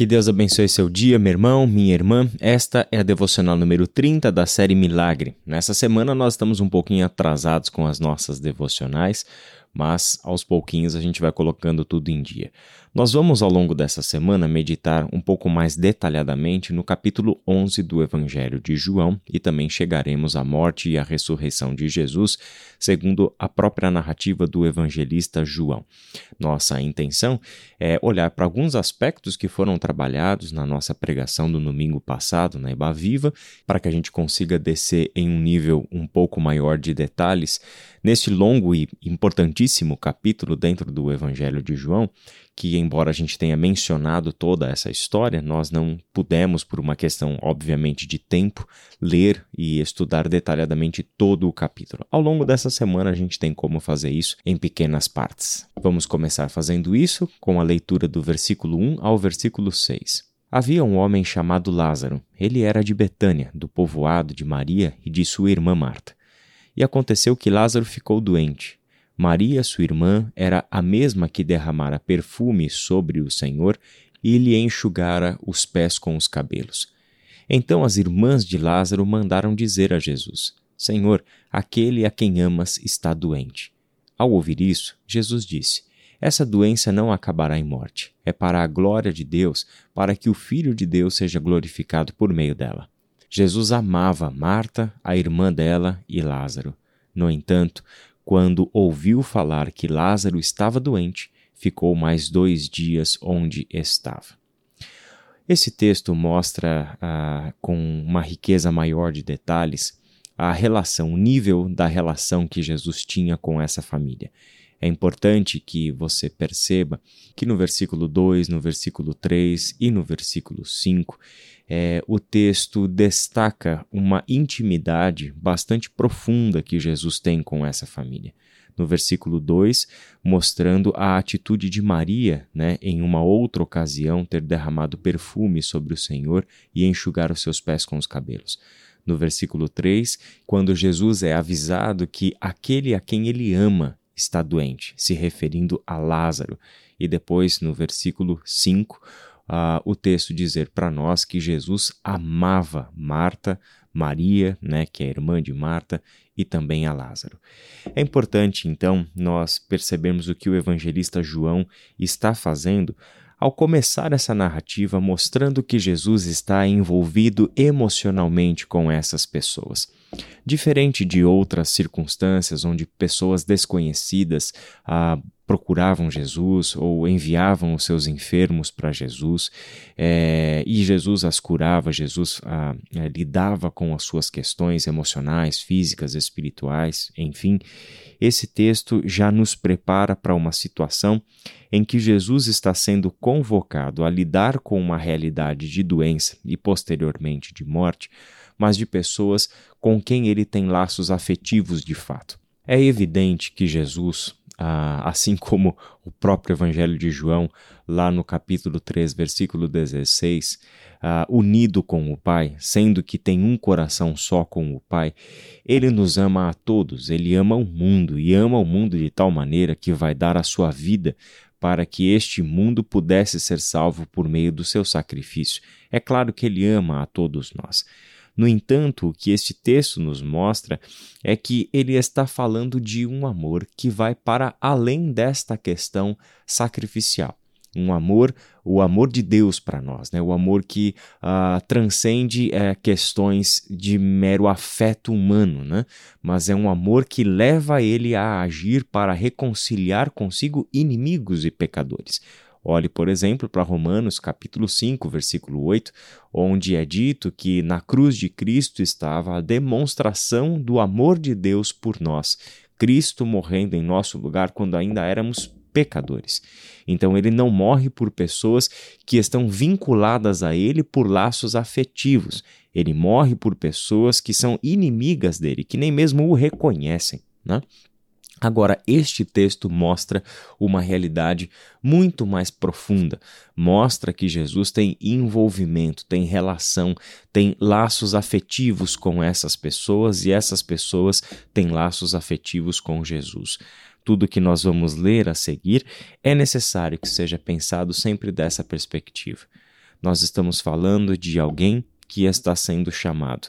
Que Deus abençoe seu dia, meu irmão, minha irmã. Esta é a devocional número 30 da série Milagre. Nessa semana nós estamos um pouquinho atrasados com as nossas devocionais, mas aos pouquinhos a gente vai colocando tudo em dia. Nós vamos ao longo dessa semana meditar um pouco mais detalhadamente no capítulo 11 do Evangelho de João e também chegaremos à morte e à ressurreição de Jesus, segundo a própria narrativa do evangelista João. Nossa intenção é olhar para alguns aspectos que foram trabalhados na nossa pregação do domingo passado na Eba Viva, para que a gente consiga descer em um nível um pouco maior de detalhes neste longo e importantíssimo capítulo dentro do Evangelho de João, que, embora a gente tenha mencionado toda essa história, nós não pudemos, por uma questão, obviamente, de tempo, ler e estudar detalhadamente todo o capítulo. Ao longo dessa semana, a gente tem como fazer isso em pequenas partes. Vamos começar fazendo isso com a leitura do versículo 1 ao versículo 6. Havia um homem chamado Lázaro. Ele era de Betânia, do povoado de Maria e de sua irmã Marta. E aconteceu que Lázaro ficou doente. Maria, sua irmã, era a mesma que derramara perfume sobre o Senhor e lhe enxugara os pés com os cabelos. Então as irmãs de Lázaro mandaram dizer a Jesus: Senhor, aquele a quem amas está doente. Ao ouvir isso, Jesus disse: Essa doença não acabará em morte. É para a glória de Deus, para que o Filho de Deus seja glorificado por meio dela. Jesus amava Marta, a irmã dela e Lázaro. No entanto, quando ouviu falar que Lázaro estava doente, ficou mais dois dias onde estava. Esse texto mostra ah, com uma riqueza maior de detalhes a relação, o nível da relação que Jesus tinha com essa família. É importante que você perceba que no versículo 2, no versículo 3 e no versículo 5, é, o texto destaca uma intimidade bastante profunda que Jesus tem com essa família. No versículo 2, mostrando a atitude de Maria, né, em uma outra ocasião, ter derramado perfume sobre o Senhor e enxugar os seus pés com os cabelos no versículo 3, quando Jesus é avisado que aquele a quem ele ama está doente, se referindo a Lázaro. E depois, no versículo 5, uh, ah, o texto dizer para nós que Jesus amava Marta, Maria, né, que é irmã de Marta, e também a Lázaro. É importante, então, nós percebermos o que o evangelista João está fazendo ao começar essa narrativa mostrando que Jesus está envolvido emocionalmente com essas pessoas. Diferente de outras circunstâncias onde pessoas desconhecidas ah, procuravam Jesus ou enviavam os seus enfermos para Jesus é, e Jesus as curava, Jesus ah, é, lidava com as suas questões emocionais, físicas, espirituais, enfim. Esse texto já nos prepara para uma situação em que Jesus está sendo convocado a lidar com uma realidade de doença e posteriormente de morte, mas de pessoas com quem ele tem laços afetivos de fato. É evidente que Jesus, ah, assim como o próprio Evangelho de João, lá no capítulo 3, versículo 16, ah, unido com o Pai, sendo que tem um coração só com o Pai, ele nos ama a todos, ele ama o mundo e ama o mundo de tal maneira que vai dar a sua vida para que este mundo pudesse ser salvo por meio do seu sacrifício. É claro que ele ama a todos nós. No entanto, o que este texto nos mostra é que ele está falando de um amor que vai para além desta questão sacrificial um amor, o amor de Deus para nós, né? o amor que uh, transcende uh, questões de mero afeto humano, né? mas é um amor que leva ele a agir para reconciliar consigo inimigos e pecadores. Olhe, por exemplo, para Romanos capítulo 5, versículo 8, onde é dito que na cruz de Cristo estava a demonstração do amor de Deus por nós, Cristo morrendo em nosso lugar quando ainda éramos pecadores. Então ele não morre por pessoas que estão vinculadas a ele por laços afetivos. Ele morre por pessoas que são inimigas dele, que nem mesmo o reconhecem. Né? Agora, este texto mostra uma realidade muito mais profunda. Mostra que Jesus tem envolvimento, tem relação, tem laços afetivos com essas pessoas e essas pessoas têm laços afetivos com Jesus. Tudo que nós vamos ler a seguir é necessário que seja pensado sempre dessa perspectiva. nós estamos falando de alguém que está sendo chamado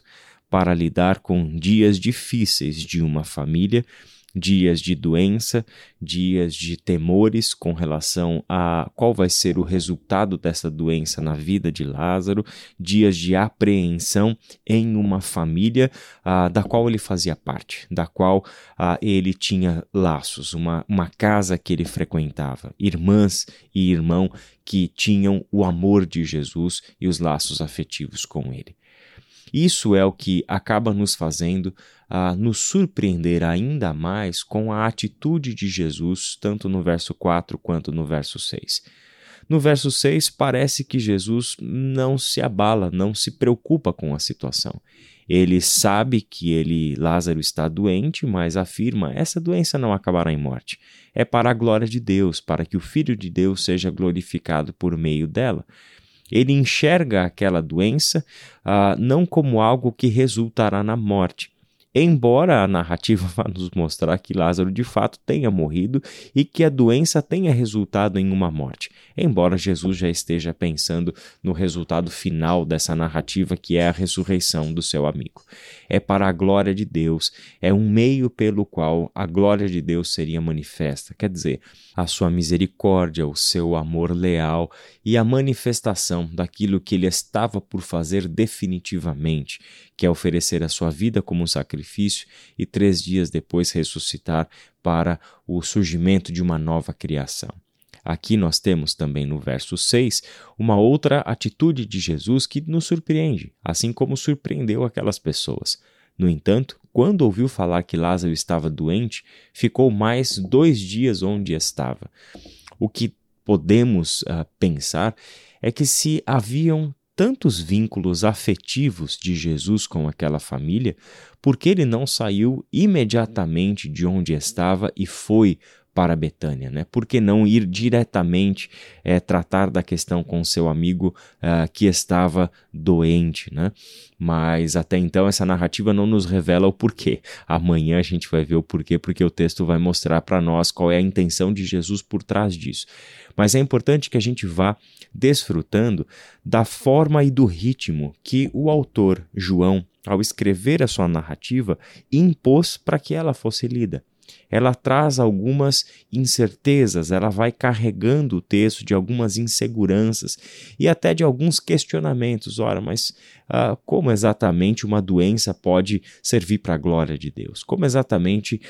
para lidar com dias difíceis de uma família dias de doença, dias de temores com relação a qual vai ser o resultado dessa doença na vida de Lázaro, dias de apreensão em uma família ah, da qual ele fazia parte, da qual ah, ele tinha laços, uma, uma casa que ele frequentava, irmãs e irmão que tinham o amor de Jesus e os laços afetivos com ele. Isso é o que acaba nos fazendo a nos surpreender ainda mais com a atitude de Jesus, tanto no verso 4 quanto no verso 6. No verso 6, parece que Jesus não se abala, não se preocupa com a situação. Ele sabe que ele, Lázaro, está doente, mas afirma: essa doença não acabará em morte. É para a glória de Deus, para que o Filho de Deus seja glorificado por meio dela. Ele enxerga aquela doença ah, não como algo que resultará na morte, embora a narrativa vá nos mostrar que Lázaro de fato tenha morrido e que a doença tenha resultado em uma morte, embora Jesus já esteja pensando no resultado final dessa narrativa que é a ressurreição do seu amigo. É para a glória de Deus, é um meio pelo qual a glória de Deus seria manifesta, quer dizer, a sua misericórdia, o seu amor leal e a manifestação daquilo que ele estava por fazer definitivamente, que é oferecer a sua vida como um sacrifício e três dias depois ressuscitar para o surgimento de uma nova criação. Aqui nós temos também no verso 6 uma outra atitude de Jesus que nos surpreende, assim como surpreendeu aquelas pessoas. No entanto, quando ouviu falar que Lázaro estava doente, ficou mais dois dias onde estava. O que podemos uh, pensar é que se haviam tantos vínculos afetivos de Jesus com aquela família, por que ele não saiu imediatamente de onde estava e foi para Betânia, né? Por que não ir diretamente é, tratar da questão com seu amigo uh, que estava doente, né? Mas até então essa narrativa não nos revela o porquê. Amanhã a gente vai ver o porquê, porque o texto vai mostrar para nós qual é a intenção de Jesus por trás disso. Mas é importante que a gente vá desfrutando da forma e do ritmo que o autor João, ao escrever a sua narrativa, impôs para que ela fosse lida ela traz algumas incertezas, ela vai carregando o texto de algumas inseguranças e até de alguns questionamentos. Ora, mas ah, como exatamente uma doença pode servir para a glória de Deus? Como exatamente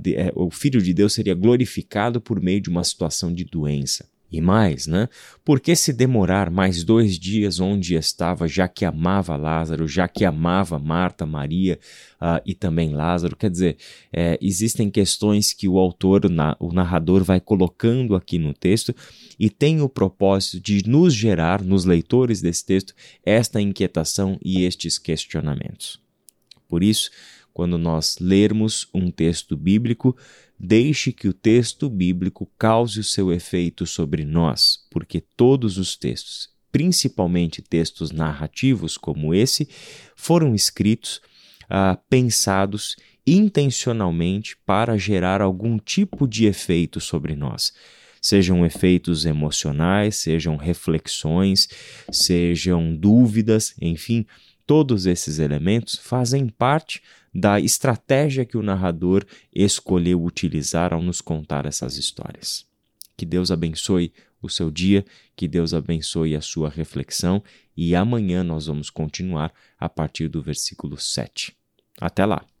de, é, o Filho de Deus seria glorificado por meio de uma situação de doença? E mais, né? Por que se demorar mais dois dias onde estava, já que amava Lázaro, já que amava Marta, Maria uh, e também Lázaro? Quer dizer, é, existem questões que o autor, o narrador, vai colocando aqui no texto e tem o propósito de nos gerar, nos leitores desse texto, esta inquietação e estes questionamentos. Por isso, quando nós lermos um texto bíblico, deixe que o texto bíblico cause o seu efeito sobre nós, porque todos os textos, principalmente textos narrativos como esse, foram escritos, ah, pensados intencionalmente para gerar algum tipo de efeito sobre nós. Sejam efeitos emocionais, sejam reflexões, sejam dúvidas, enfim, todos esses elementos fazem parte da estratégia que o narrador escolheu utilizar ao nos contar essas histórias. Que Deus abençoe o seu dia, que Deus abençoe a sua reflexão e amanhã nós vamos continuar a partir do versículo 7. Até lá!